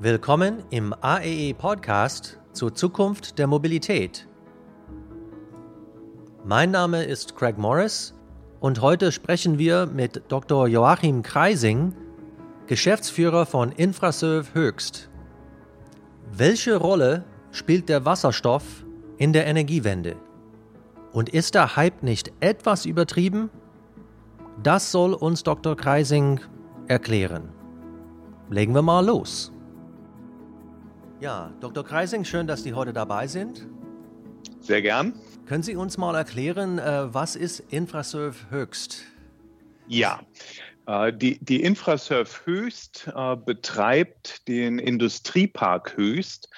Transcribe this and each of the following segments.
Willkommen im AEE Podcast zur Zukunft der Mobilität. Mein Name ist Craig Morris und heute sprechen wir mit Dr. Joachim Kreising, Geschäftsführer von Infraserv Höchst. Welche Rolle spielt der Wasserstoff in der Energiewende? Und ist der Hype nicht etwas übertrieben? Das soll uns Dr. Kreising erklären. Legen wir mal los. Ja, Dr. Kreising, schön, dass Sie heute dabei sind. Sehr gern. Können Sie uns mal erklären, äh, was ist Infraserv Höchst? Ja, äh, die, die Infraserv Höchst äh, betreibt den Industriepark Höchst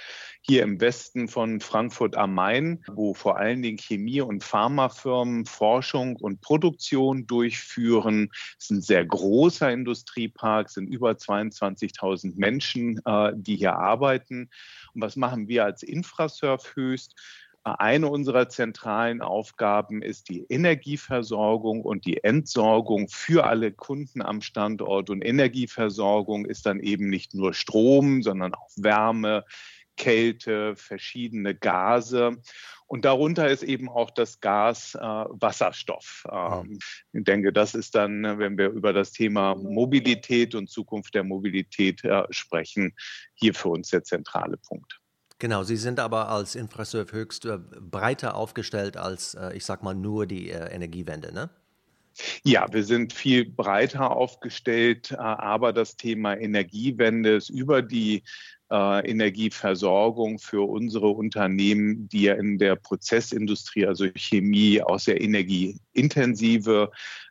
hier im Westen von Frankfurt am Main, wo vor allen Dingen Chemie- und Pharmafirmen Forschung und Produktion durchführen. Es ist ein sehr großer Industriepark, es sind über 22.000 Menschen, äh, die hier arbeiten. Und was machen wir als Infrasurf höchst? Eine unserer zentralen Aufgaben ist die Energieversorgung und die Entsorgung für alle Kunden am Standort. Und Energieversorgung ist dann eben nicht nur Strom, sondern auch Wärme, Kälte, verschiedene Gase. Und darunter ist eben auch das Gas äh, Wasserstoff. Ähm, ich denke, das ist dann, wenn wir über das Thema Mobilität und Zukunft der Mobilität äh, sprechen, hier für uns der zentrale Punkt. Genau, Sie sind aber als Infraserv höchst äh, breiter aufgestellt als, äh, ich sag mal, nur die äh, Energiewende, ne? Ja, wir sind viel breiter aufgestellt, aber das Thema Energiewende ist über die äh, Energieversorgung für unsere Unternehmen, die ja in der Prozessindustrie, also Chemie, auch sehr energieintensive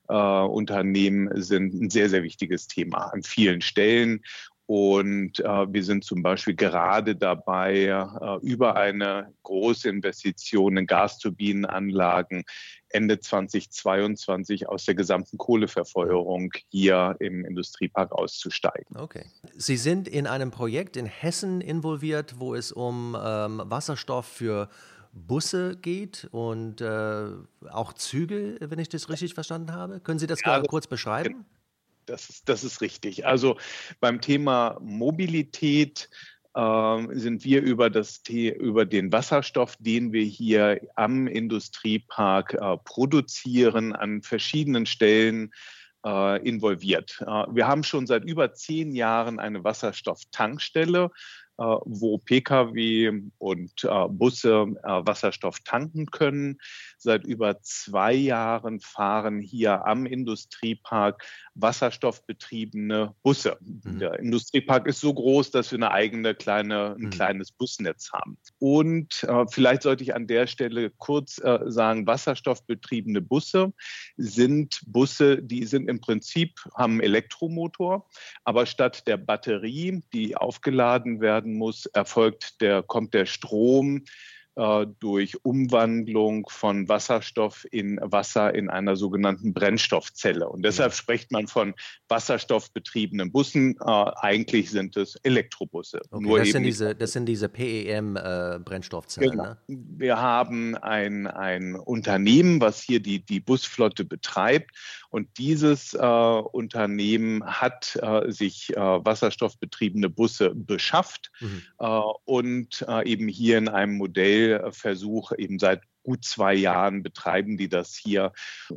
äh, Unternehmen sind, ein sehr, sehr wichtiges Thema an vielen Stellen. Und äh, wir sind zum Beispiel gerade dabei, äh, über eine große Investition in Gasturbinenanlagen Ende 2022 aus der gesamten Kohleverfeuerung hier im Industriepark auszusteigen. Okay. Sie sind in einem Projekt in Hessen involviert, wo es um ähm, Wasserstoff für Busse geht und äh, auch Züge, wenn ich das richtig verstanden habe. Können Sie das ja, kurz beschreiben? Das ist, das ist richtig. Also beim Thema Mobilität sind wir über, das, über den Wasserstoff, den wir hier am Industriepark äh, produzieren, an verschiedenen Stellen äh, involviert. Äh, wir haben schon seit über zehn Jahren eine Wasserstofftankstelle wo Pkw und Busse Wasserstoff tanken können. Seit über zwei Jahren fahren hier am Industriepark wasserstoffbetriebene Busse. Mhm. Der Industriepark ist so groß, dass wir eine eigene kleine, ein mhm. kleines Busnetz haben. Und äh, vielleicht sollte ich an der Stelle kurz äh, sagen, wasserstoffbetriebene Busse sind Busse, die sind im Prinzip, haben Elektromotor, aber statt der Batterie, die aufgeladen werden muss, erfolgt der, kommt der Strom durch Umwandlung von Wasserstoff in Wasser in einer sogenannten Brennstoffzelle. Und deshalb spricht man von wasserstoffbetriebenen Bussen. Äh, eigentlich sind es Elektrobusse. Okay, Nur das, sind diese, das sind diese PEM-Brennstoffzellen. Äh, genau. ne? Wir haben ein, ein Unternehmen, was hier die, die Busflotte betreibt. Und dieses äh, Unternehmen hat äh, sich äh, wasserstoffbetriebene Busse beschafft mhm. und eben hier in einem Modell Versuch eben seit gut zwei Jahren betreiben die das hier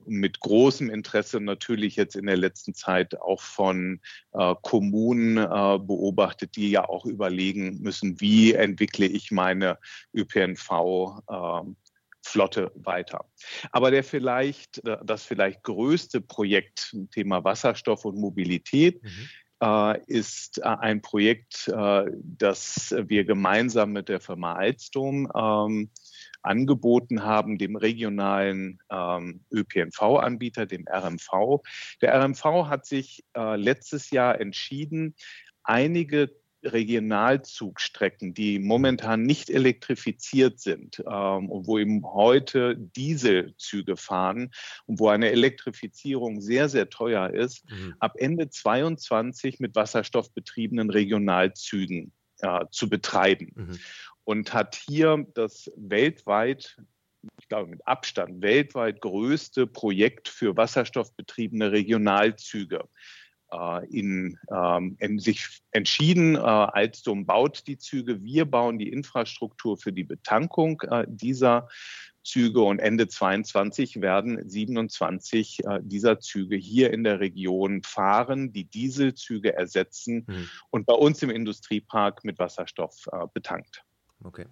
mit großem Interesse natürlich jetzt in der letzten Zeit auch von äh, Kommunen äh, beobachtet, die ja auch überlegen müssen, wie entwickle ich meine ÖPNV äh, Flotte weiter. Aber der vielleicht, äh, das vielleicht größte Projekt Thema Wasserstoff und Mobilität mhm ist äh, ein Projekt, äh, das wir gemeinsam mit der Firma Alstom ähm, angeboten haben, dem regionalen ähm, ÖPNV-Anbieter, dem RMV. Der RMV hat sich äh, letztes Jahr entschieden, einige Regionalzugstrecken, die momentan nicht elektrifiziert sind ähm, und wo eben heute Dieselzüge fahren und wo eine Elektrifizierung sehr, sehr teuer ist, mhm. ab Ende 22 mit wasserstoffbetriebenen Regionalzügen äh, zu betreiben. Mhm. Und hat hier das weltweit ich glaube mit Abstand weltweit größte Projekt für wasserstoffbetriebene Regionalzüge in, ähm, in, sich entschieden, äh, Alstom baut die Züge, wir bauen die Infrastruktur für die Betankung äh, dieser Züge und Ende 22 werden 27 äh, dieser Züge hier in der Region fahren, die Dieselzüge ersetzen mhm. und bei uns im Industriepark mit Wasserstoff äh, betankt. Okay.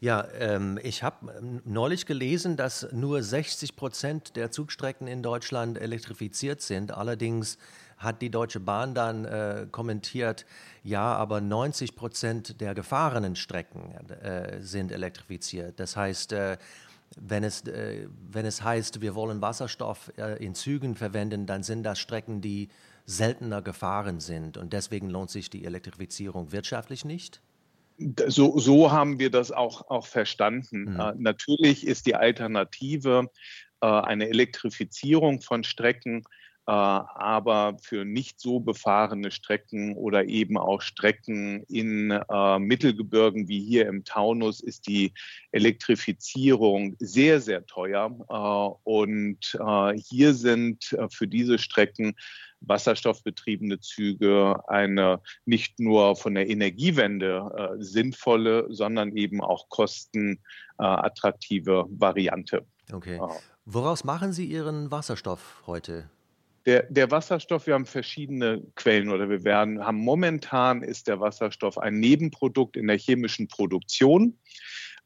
Ja, ähm, ich habe ähm, neulich gelesen, dass nur 60 Prozent der Zugstrecken in Deutschland elektrifiziert sind. Allerdings hat die Deutsche Bahn dann äh, kommentiert, ja, aber 90 Prozent der gefahrenen Strecken äh, sind elektrifiziert. Das heißt, äh, wenn es, äh, wenn es heißt, wir wollen Wasserstoff äh, in Zügen verwenden, dann sind das Strecken, die seltener gefahren sind. Und deswegen lohnt sich die Elektrifizierung wirtschaftlich nicht? So, so haben wir das auch, auch verstanden. Mhm. Äh, natürlich ist die Alternative äh, eine Elektrifizierung von Strecken aber für nicht so befahrene Strecken oder eben auch Strecken in äh, Mittelgebirgen wie hier im Taunus ist die Elektrifizierung sehr, sehr teuer. Äh, und äh, hier sind äh, für diese Strecken wasserstoffbetriebene Züge eine nicht nur von der Energiewende äh, sinnvolle, sondern eben auch kostenattraktive Variante. Okay. Woraus machen Sie Ihren Wasserstoff heute? Der, der, Wasserstoff, wir haben verschiedene Quellen oder wir werden, haben momentan ist der Wasserstoff ein Nebenprodukt in der chemischen Produktion.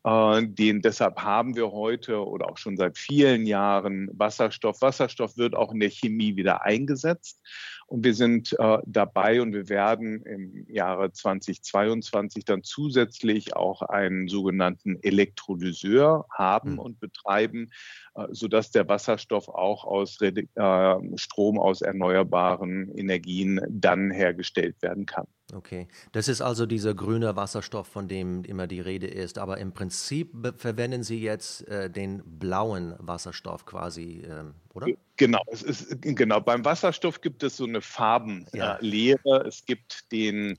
Äh, den deshalb haben wir heute oder auch schon seit vielen Jahren Wasserstoff. Wasserstoff wird auch in der Chemie wieder eingesetzt. Und wir sind äh, dabei und wir werden im Jahre 2022 dann zusätzlich auch einen sogenannten Elektrolyseur haben mhm. und betreiben, äh, sodass der Wasserstoff auch aus äh, Strom aus erneuerbaren Energien dann hergestellt werden kann. Okay, das ist also dieser grüne Wasserstoff, von dem immer die Rede ist. Aber im Prinzip verwenden Sie jetzt äh, den blauen Wasserstoff quasi, ähm, oder? Genau, es ist, genau. Beim Wasserstoff gibt es so eine Farbenlehre. Ja. Äh, es gibt den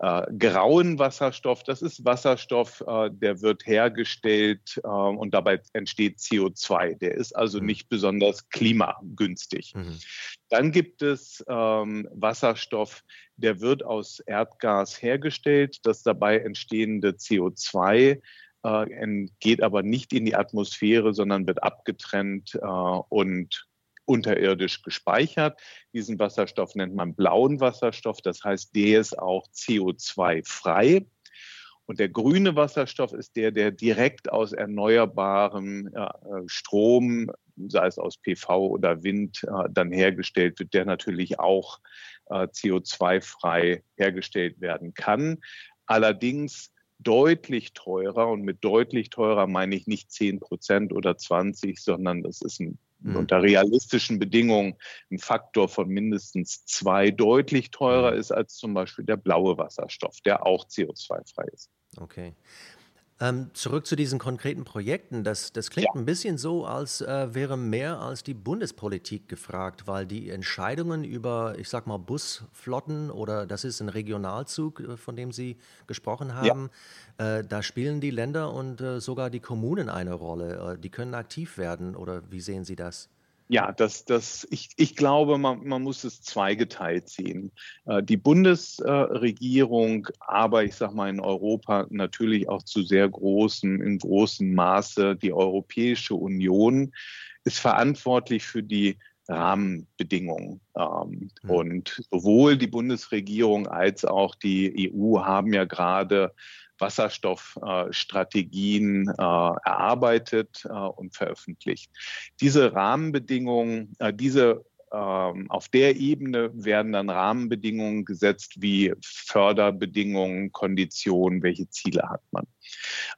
äh, grauen Wasserstoff. Das ist Wasserstoff, äh, der wird hergestellt äh, und dabei entsteht CO2. Der ist also mhm. nicht besonders klimagünstig. Mhm. Dann gibt es ähm, Wasserstoff, der wird aus Erdgas hergestellt. Das dabei entstehende CO2 äh, geht aber nicht in die Atmosphäre, sondern wird abgetrennt äh, und unterirdisch gespeichert. Diesen Wasserstoff nennt man blauen Wasserstoff. Das heißt, der ist auch CO2-frei. Und der grüne Wasserstoff ist der, der direkt aus erneuerbarem äh, Strom, sei es aus PV oder Wind, äh, dann hergestellt wird, der natürlich auch CO2-frei hergestellt werden kann. Allerdings deutlich teurer und mit deutlich teurer meine ich nicht 10 Prozent oder 20, sondern das ist ein mhm. unter realistischen Bedingungen ein Faktor von mindestens zwei deutlich teurer mhm. ist als zum Beispiel der blaue Wasserstoff, der auch CO2-frei ist. Okay. Ähm, zurück zu diesen konkreten Projekten. Das, das klingt ja. ein bisschen so, als äh, wäre mehr als die Bundespolitik gefragt, weil die Entscheidungen über, ich sag mal, Busflotten oder das ist ein Regionalzug, äh, von dem Sie gesprochen haben, ja. äh, da spielen die Länder und äh, sogar die Kommunen eine Rolle. Äh, die können aktiv werden oder wie sehen Sie das? Ja, das, das, ich, ich glaube, man, man muss es zweigeteilt sehen. Äh, die Bundesregierung, aber ich sage mal in Europa natürlich auch zu sehr großem, in großem Maße die Europäische Union ist verantwortlich für die Rahmenbedingungen. Ähm, mhm. Und sowohl die Bundesregierung als auch die EU haben ja gerade Wasserstoffstrategien äh, erarbeitet äh, und veröffentlicht. Diese Rahmenbedingungen, äh, diese ähm, auf der Ebene werden dann Rahmenbedingungen gesetzt wie Förderbedingungen, Konditionen, welche Ziele hat man.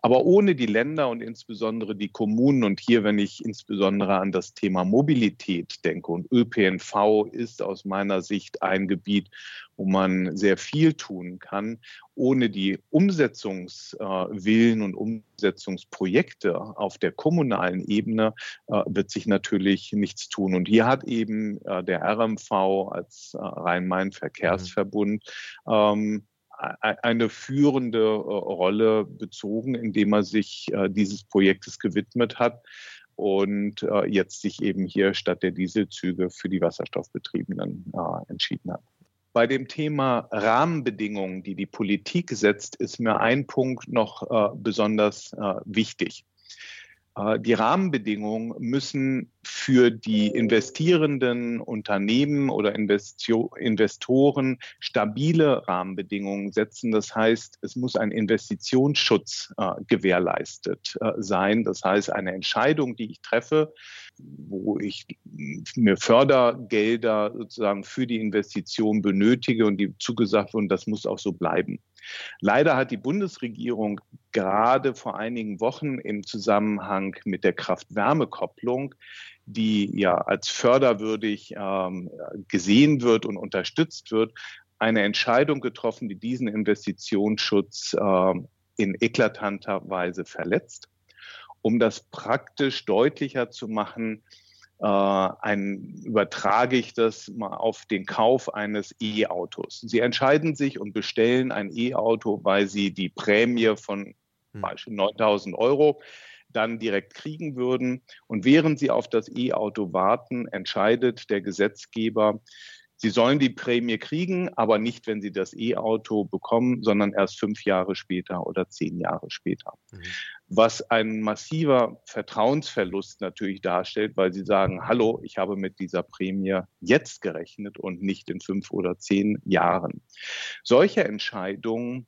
Aber ohne die Länder und insbesondere die Kommunen und hier, wenn ich insbesondere an das Thema Mobilität denke und ÖPNV ist aus meiner Sicht ein Gebiet, wo man sehr viel tun kann. Ohne die Umsetzungswillen und Umsetzungsprojekte auf der kommunalen Ebene äh, wird sich natürlich nichts tun. Und hier hat eben äh, der RMV als äh, Rhein-Main-Verkehrsverbund ähm, eine führende Rolle bezogen, indem er sich dieses Projektes gewidmet hat und jetzt sich eben hier statt der Dieselzüge für die Wasserstoffbetriebenen entschieden hat. Bei dem Thema Rahmenbedingungen, die die Politik setzt, ist mir ein Punkt noch äh, besonders äh, wichtig. Äh, die Rahmenbedingungen müssen für die investierenden Unternehmen oder Investoren stabile Rahmenbedingungen setzen. Das heißt, es muss ein Investitionsschutz äh, gewährleistet äh, sein. Das heißt, eine Entscheidung, die ich treffe, wo ich mir Fördergelder sozusagen für die Investition benötige und die zugesagt wurden, das muss auch so bleiben. Leider hat die Bundesregierung gerade vor einigen Wochen im Zusammenhang mit der Kraft-Wärme-Kopplung, die ja als förderwürdig ähm, gesehen wird und unterstützt wird, eine Entscheidung getroffen, die diesen Investitionsschutz äh, in eklatanter Weise verletzt. Um das praktisch deutlicher zu machen, ein, übertrage ich das mal auf den Kauf eines E-Autos. Sie entscheiden sich und bestellen ein E-Auto, weil Sie die Prämie von hm. Beispiel 9000 Euro dann direkt kriegen würden. Und während Sie auf das E-Auto warten, entscheidet der Gesetzgeber, Sie sollen die Prämie kriegen, aber nicht, wenn Sie das E-Auto bekommen, sondern erst fünf Jahre später oder zehn Jahre später. Mhm. Was ein massiver Vertrauensverlust natürlich darstellt, weil Sie sagen, hallo, ich habe mit dieser Prämie jetzt gerechnet und nicht in fünf oder zehn Jahren. Solche Entscheidungen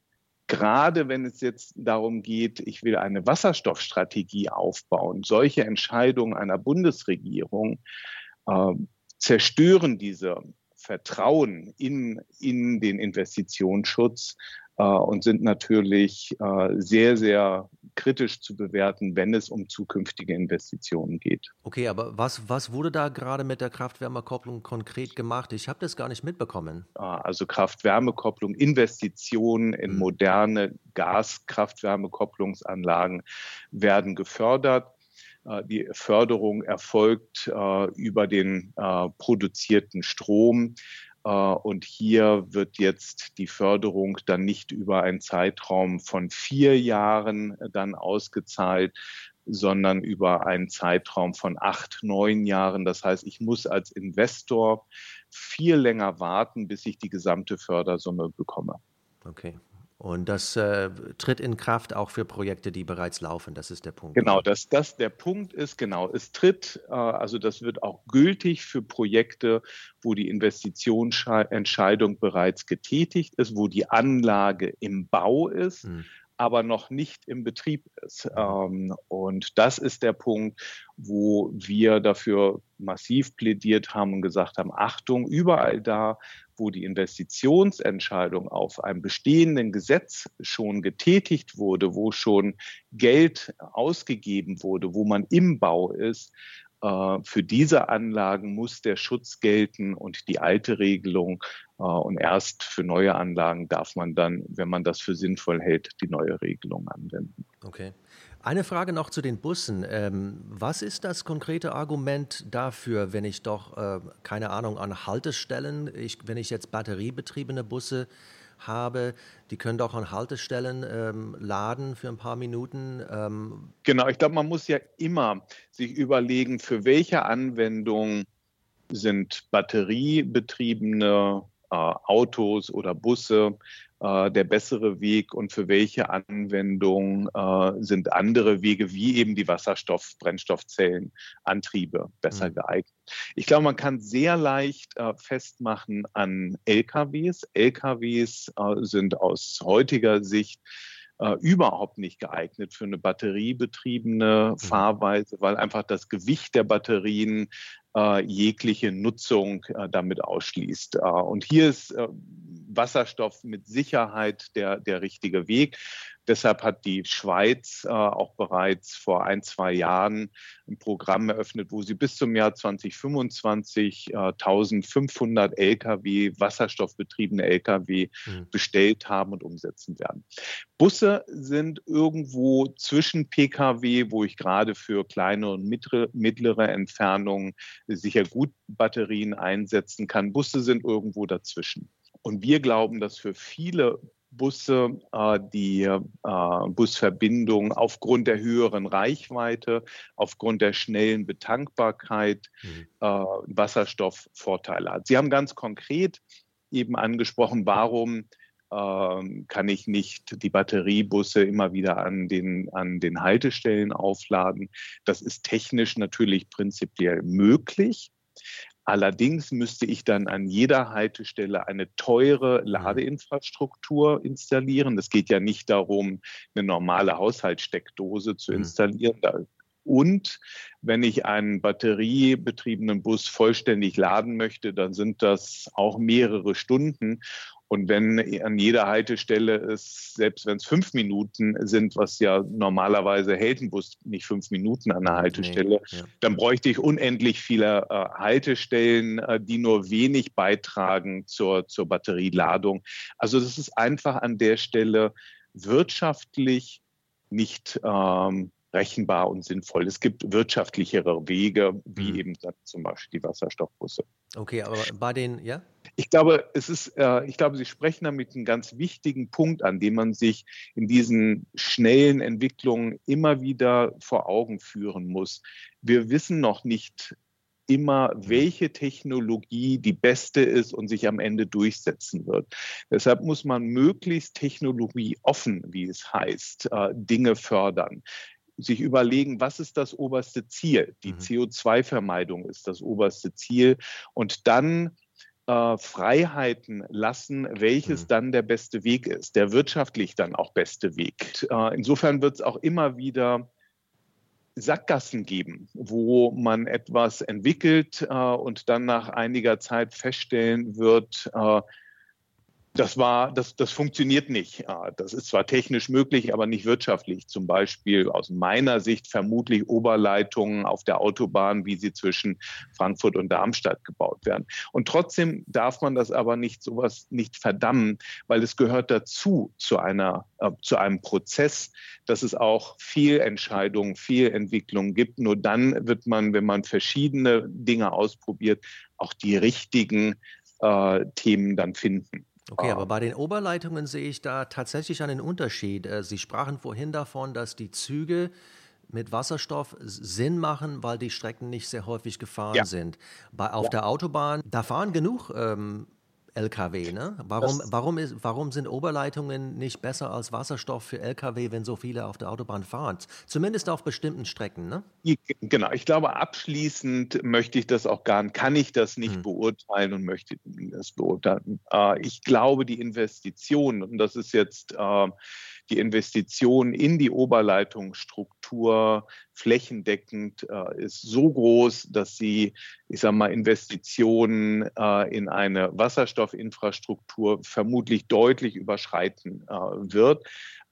gerade wenn es jetzt darum geht, ich will eine Wasserstoffstrategie aufbauen, solche Entscheidungen einer Bundesregierung äh, zerstören diese Vertrauen in, in den Investitionsschutz äh, und sind natürlich äh, sehr, sehr kritisch zu bewerten, wenn es um zukünftige Investitionen geht. Okay, aber was, was wurde da gerade mit der Kraft-Wärme-Kopplung konkret gemacht? Ich habe das gar nicht mitbekommen. Ah, also Kraft-Wärme-Kopplung, Investitionen in mhm. moderne Gas-Kraft-Wärme-Kopplungsanlagen werden gefördert. Äh, die Förderung erfolgt äh, über den äh, produzierten Strom. Und hier wird jetzt die Förderung dann nicht über einen Zeitraum von vier Jahren dann ausgezahlt, sondern über einen Zeitraum von acht, neun Jahren. Das heißt, ich muss als Investor viel länger warten, bis ich die gesamte Fördersumme bekomme. Okay. Und das äh, tritt in Kraft auch für Projekte, die bereits laufen. Das ist der Punkt. Genau, dass das der Punkt ist. Genau, es tritt, äh, also das wird auch gültig für Projekte, wo die Investitionsentscheidung bereits getätigt ist, wo die Anlage im Bau ist. Hm aber noch nicht im Betrieb ist. Ähm, und das ist der Punkt, wo wir dafür massiv plädiert haben und gesagt haben, Achtung, überall da, wo die Investitionsentscheidung auf einem bestehenden Gesetz schon getätigt wurde, wo schon Geld ausgegeben wurde, wo man im Bau ist, für diese Anlagen muss der Schutz gelten und die alte Regelung. Äh, und erst für neue Anlagen darf man dann, wenn man das für sinnvoll hält, die neue Regelung anwenden. Okay. Eine Frage noch zu den Bussen. Ähm, was ist das konkrete Argument dafür, wenn ich doch, äh, keine Ahnung, an Haltestellen, ich, wenn ich jetzt batteriebetriebene Busse habe, die können doch an Haltestellen ähm, laden für ein paar Minuten. Ähm. Genau, ich glaube, man muss ja immer sich überlegen, für welche Anwendung sind batteriebetriebene Autos oder Busse äh, der bessere Weg und für welche Anwendung äh, sind andere Wege wie eben die Wasserstoff-, Brennstoffzellenantriebe besser mhm. geeignet. Ich glaube, man kann sehr leicht äh, festmachen an LKWs. LKWs äh, sind aus heutiger Sicht äh, überhaupt nicht geeignet für eine batteriebetriebene mhm. Fahrweise, weil einfach das Gewicht der Batterien äh, jegliche Nutzung äh, damit ausschließt. Äh, und hier ist äh, Wasserstoff mit Sicherheit der, der richtige Weg. Deshalb hat die Schweiz äh, auch bereits vor ein, zwei Jahren ein Programm eröffnet, wo sie bis zum Jahr 2025 äh, 1500 Lkw, wasserstoffbetriebene Lkw mhm. bestellt haben und umsetzen werden. Busse sind irgendwo zwischen Pkw, wo ich gerade für kleine und mittlere Entfernungen sicher gut Batterien einsetzen kann. Busse sind irgendwo dazwischen. Und wir glauben, dass für viele Busse, äh, die äh, Busverbindung aufgrund der höheren Reichweite, aufgrund der schnellen Betankbarkeit mhm. äh, Wasserstoffvorteile hat. Sie haben ganz konkret eben angesprochen, warum ähm, kann ich nicht die Batteriebusse immer wieder an den, an den Haltestellen aufladen. Das ist technisch natürlich prinzipiell möglich. Allerdings müsste ich dann an jeder Haltestelle eine teure mhm. Ladeinfrastruktur installieren. Es geht ja nicht darum, eine normale Haushaltssteckdose zu mhm. installieren. Und wenn ich einen batteriebetriebenen Bus vollständig laden möchte, dann sind das auch mehrere Stunden. Und wenn an jeder Haltestelle es, selbst wenn es fünf Minuten sind, was ja normalerweise hält ein Bus nicht fünf Minuten an der Haltestelle, nee, ja. dann bräuchte ich unendlich viele äh, Haltestellen, äh, die nur wenig beitragen zur, zur Batterieladung. Also das ist einfach an der Stelle wirtschaftlich nicht ähm, rechenbar und sinnvoll. Es gibt wirtschaftlichere Wege, wie mhm. eben zum Beispiel die Wasserstoffbusse. Okay, aber bei den, ja? Ich glaube, es ist, äh, ich glaube, Sie sprechen damit einen ganz wichtigen Punkt an, den man sich in diesen schnellen Entwicklungen immer wieder vor Augen führen muss. Wir wissen noch nicht immer, welche Technologie die beste ist und sich am Ende durchsetzen wird. Deshalb muss man möglichst technologieoffen, wie es heißt, äh, Dinge fördern sich überlegen, was ist das oberste Ziel? Die mhm. CO2-Vermeidung ist das oberste Ziel. Und dann äh, Freiheiten lassen, welches mhm. dann der beste Weg ist, der wirtschaftlich dann auch beste Weg. Äh, insofern wird es auch immer wieder Sackgassen geben, wo man etwas entwickelt äh, und dann nach einiger Zeit feststellen wird, äh, das war, das, das funktioniert nicht. Das ist zwar technisch möglich, aber nicht wirtschaftlich. Zum Beispiel aus meiner Sicht vermutlich Oberleitungen auf der Autobahn, wie sie zwischen Frankfurt und Darmstadt gebaut werden. Und trotzdem darf man das aber nicht sowas nicht verdammen, weil es gehört dazu zu einer, äh, zu einem Prozess, dass es auch Fehlentscheidungen, Fehlentwicklungen gibt. Nur dann wird man, wenn man verschiedene Dinge ausprobiert, auch die richtigen äh, Themen dann finden. Okay, aber bei den Oberleitungen sehe ich da tatsächlich einen Unterschied. Äh, Sie sprachen vorhin davon, dass die Züge mit Wasserstoff Sinn machen, weil die Strecken nicht sehr häufig gefahren ja. sind. Bei, auf ja. der Autobahn, da fahren genug ähm, Lkw. Ne? Warum, warum, ist, warum sind Oberleitungen nicht besser als Wasserstoff für Lkw, wenn so viele auf der Autobahn fahren? Zumindest auf bestimmten Strecken. Ne? Genau, ich glaube, abschließend möchte ich das auch gar nicht, kann ich das nicht hm. beurteilen und möchte das beurteilen. Äh, ich glaube, die Investitionen, und das ist jetzt äh, die Investition in die Oberleitungsstruktur flächendeckend äh, ist so groß, dass sie, ich sage mal, Investitionen äh, in eine Wasserstoffinfrastruktur vermutlich deutlich überschreiten äh, wird.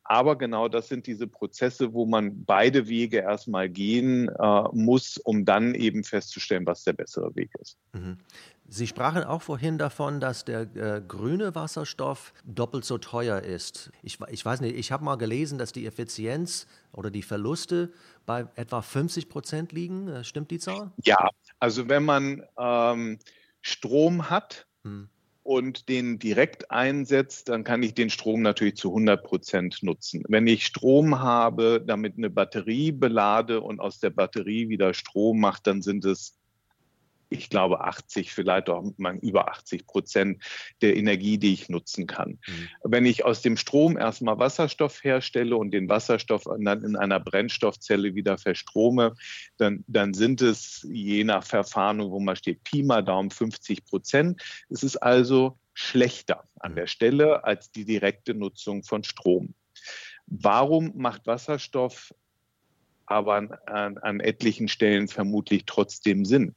Aber genau das sind diese Prozesse, wo man beide Wege erstmal gehen äh, muss, um dann eben festzustellen, was der bessere Weg ist. Mhm. Sie sprachen auch vorhin davon, dass der äh, grüne Wasserstoff doppelt so teuer ist. Ich, ich weiß nicht, ich habe mal gelesen, dass die Effizienz oder die Verluste bei etwa 50 Prozent liegen. Äh, stimmt die Zahl? Ja, also wenn man ähm, Strom hat, hm und den direkt einsetzt, dann kann ich den Strom natürlich zu 100 Prozent nutzen. Wenn ich Strom habe, damit eine Batterie belade und aus der Batterie wieder Strom macht, dann sind es ich glaube, 80, vielleicht auch mal über 80 Prozent der Energie, die ich nutzen kann. Mhm. Wenn ich aus dem Strom erstmal Wasserstoff herstelle und den Wasserstoff dann in einer Brennstoffzelle wieder verstrome, dann, dann sind es je nach Verfahren, wo man steht, Pi mal Daumen 50 Prozent. Es ist also schlechter an mhm. der Stelle als die direkte Nutzung von Strom. Warum macht Wasserstoff aber an, an, an etlichen Stellen vermutlich trotzdem Sinn?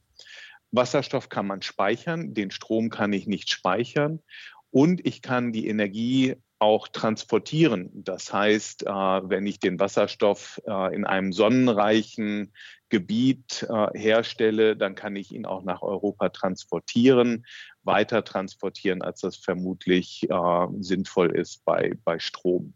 Wasserstoff kann man speichern, den Strom kann ich nicht speichern und ich kann die Energie auch transportieren. Das heißt, äh, wenn ich den Wasserstoff äh, in einem sonnenreichen Gebiet äh, herstelle, dann kann ich ihn auch nach Europa transportieren, weiter transportieren, als das vermutlich sinnvoll ist bei, bei Strom.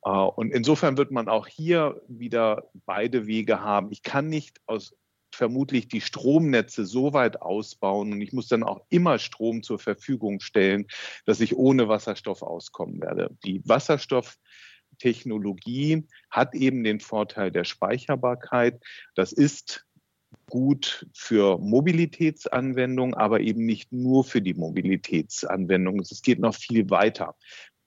Und insofern wird man auch hier wieder beide Wege haben. Ich kann nicht aus vermutlich die Stromnetze so weit ausbauen und ich muss dann auch immer Strom zur Verfügung stellen, dass ich ohne Wasserstoff auskommen werde. Die Wasserstofftechnologie hat eben den Vorteil der Speicherbarkeit. Das ist gut für Mobilitätsanwendungen, aber eben nicht nur für die Mobilitätsanwendungen. Es geht noch viel weiter.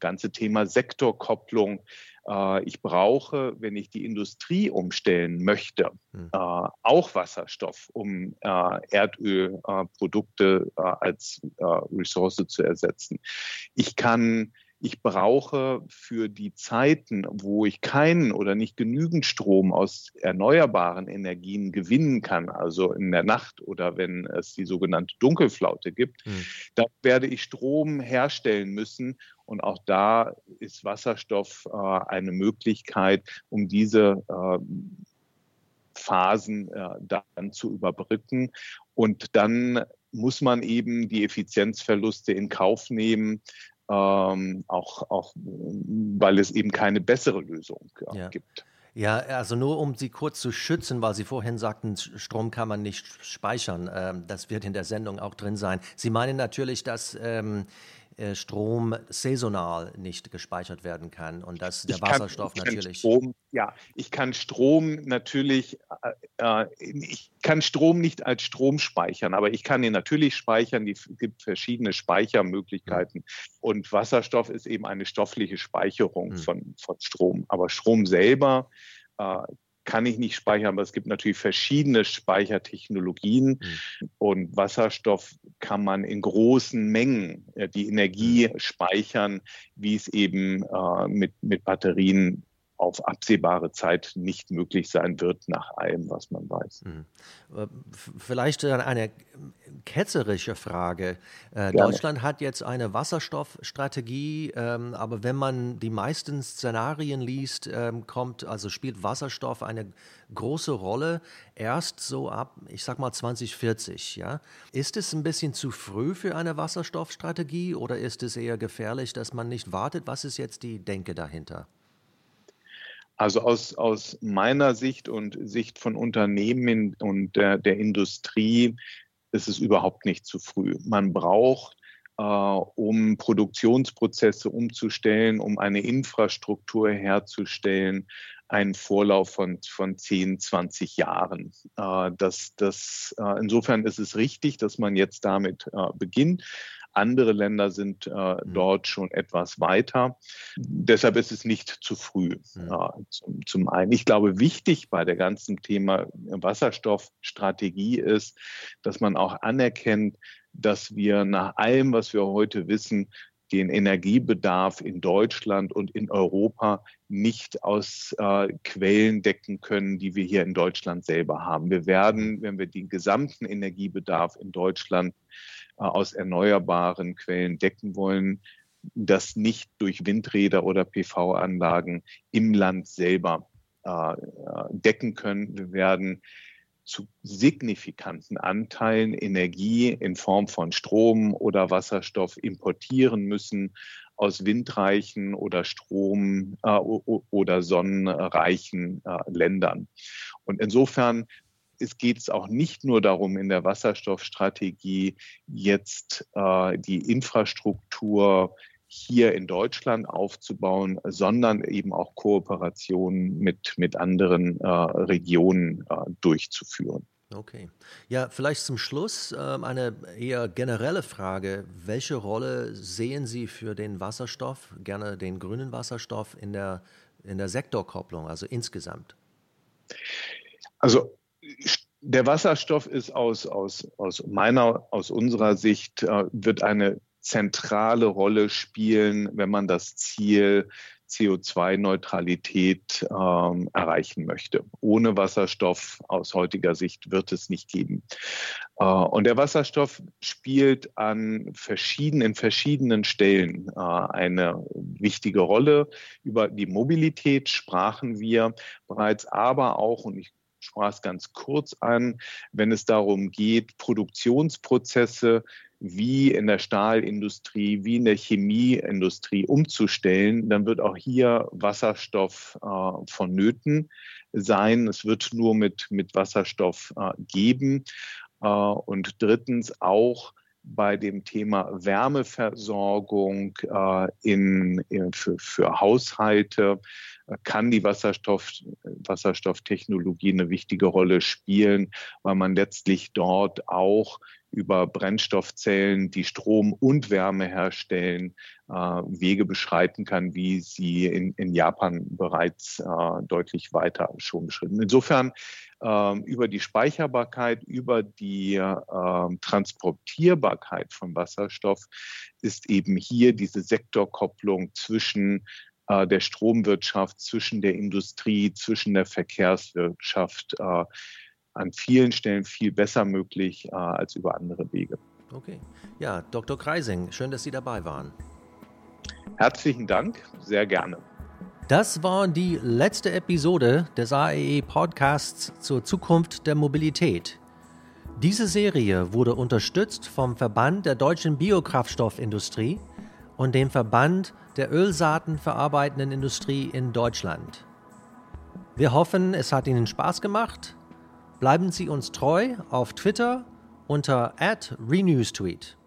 Ganze Thema Sektorkopplung. Äh, ich brauche, wenn ich die Industrie umstellen möchte, hm. äh, auch Wasserstoff, um äh, Erdölprodukte als Ressource zu ersetzen. Ich kann ich brauche für die Zeiten, wo ich keinen oder nicht genügend Strom aus erneuerbaren Energien gewinnen kann, also in der Nacht oder wenn es die sogenannte Dunkelflaute gibt, hm. da werde ich Strom herstellen müssen. Und auch da ist Wasserstoff äh, eine Möglichkeit, um diese äh, Phasen äh, dann zu überbrücken. Und dann muss man eben die Effizienzverluste in Kauf nehmen, ähm, auch, auch weil es eben keine bessere Lösung äh, ja. gibt. Ja, also nur um Sie kurz zu schützen, weil Sie vorhin sagten, Strom kann man nicht speichern. Ähm, das wird in der Sendung auch drin sein. Sie meinen natürlich, dass ähm, äh, Strom saisonal nicht gespeichert werden kann und dass der ich Wasserstoff kann, natürlich. Strom, ja, ich kann Strom natürlich, äh, äh, ich kann Strom nicht als Strom speichern, aber ich kann ihn natürlich speichern. Es gibt verschiedene Speichermöglichkeiten mhm. und Wasserstoff ist eben eine stoffliche Speicherung mhm. von, von Strom. Aber Strom selber äh, kann ich nicht speichern, aber es gibt natürlich verschiedene Speichertechnologien mhm. und Wasserstoff kann man in großen Mengen äh, die Energie mhm. speichern, wie es eben äh, mit, mit Batterien auf absehbare Zeit nicht möglich sein wird, nach allem, was man weiß. Hm. Äh, vielleicht eine ketzerische Frage. Äh, Deutschland hat jetzt eine Wasserstoffstrategie, ähm, aber wenn man die meisten Szenarien liest, ähm, kommt, also spielt Wasserstoff eine große Rolle erst so ab, ich sag mal 2040. Ja? Ist es ein bisschen zu früh für eine Wasserstoffstrategie oder ist es eher gefährlich, dass man nicht wartet? Was ist jetzt die Denke dahinter? Also aus, aus meiner Sicht und Sicht von Unternehmen und der, der Industrie ist es überhaupt nicht zu früh. Man braucht äh, um Produktionsprozesse umzustellen, um eine Infrastruktur herzustellen, einen Vorlauf von, von 10, 20 Jahren. Äh, das, das, äh, insofern ist es richtig, dass man jetzt damit äh, beginnt. Andere Länder sind äh, mhm. dort schon etwas weiter. Deshalb ist es nicht zu früh. Mhm. Äh, zum, zum einen. Ich glaube, wichtig bei der ganzen Thema Wasserstoffstrategie ist, dass man auch anerkennt, dass wir nach allem, was wir heute wissen, den Energiebedarf in Deutschland und in Europa nicht aus äh, Quellen decken können, die wir hier in Deutschland selber haben. Wir werden, wenn wir den gesamten Energiebedarf in Deutschland aus erneuerbaren Quellen decken wollen, das nicht durch Windräder oder PV-Anlagen im Land selber äh, äh, decken können. Wir werden zu signifikanten Anteilen Energie in Form von Strom oder Wasserstoff importieren müssen aus windreichen oder Strom äh, oder sonnenreichen äh, Ländern. Und insofern es geht es auch nicht nur darum, in der Wasserstoffstrategie jetzt äh, die Infrastruktur hier in Deutschland aufzubauen, sondern eben auch Kooperationen mit, mit anderen äh, Regionen äh, durchzuführen. Okay. Ja, vielleicht zum Schluss äh, eine eher generelle Frage. Welche Rolle sehen Sie für den Wasserstoff, gerne den grünen Wasserstoff, in der, in der Sektorkopplung, also insgesamt? Also der Wasserstoff ist aus, aus, aus meiner, aus unserer Sicht, äh, wird eine zentrale Rolle spielen, wenn man das Ziel CO2-Neutralität ähm, erreichen möchte. Ohne Wasserstoff aus heutiger Sicht wird es nicht geben. Äh, und der Wasserstoff spielt an verschiedenen, verschiedenen Stellen äh, eine wichtige Rolle. Über die Mobilität sprachen wir bereits, aber auch, und ich sprach es ganz kurz an, wenn es darum geht, Produktionsprozesse wie in der Stahlindustrie, wie in der Chemieindustrie umzustellen, dann wird auch hier Wasserstoff äh, vonnöten sein. Es wird nur mit, mit Wasserstoff äh, geben. Äh, und drittens auch bei dem Thema Wärmeversorgung äh, in, in, für, für Haushalte äh, kann die Wasserstoff, Wasserstofftechnologie eine wichtige Rolle spielen, weil man letztlich dort auch über Brennstoffzellen, die Strom und Wärme herstellen, äh, Wege beschreiten kann, wie sie in, in Japan bereits äh, deutlich weiter schon beschritten. Insofern über die Speicherbarkeit, über die ähm, Transportierbarkeit von Wasserstoff ist eben hier diese Sektorkopplung zwischen äh, der Stromwirtschaft, zwischen der Industrie, zwischen der Verkehrswirtschaft äh, an vielen Stellen viel besser möglich äh, als über andere Wege. Okay. Ja, Dr. Kreising, schön, dass Sie dabei waren. Herzlichen Dank, sehr gerne. Das war die letzte Episode des AEE Podcasts zur Zukunft der Mobilität. Diese Serie wurde unterstützt vom Verband der deutschen Biokraftstoffindustrie und dem Verband der Ölsaatenverarbeitenden Industrie in Deutschland. Wir hoffen, es hat Ihnen Spaß gemacht Bleiben Sie uns treu auf Twitter unter @renewstweet.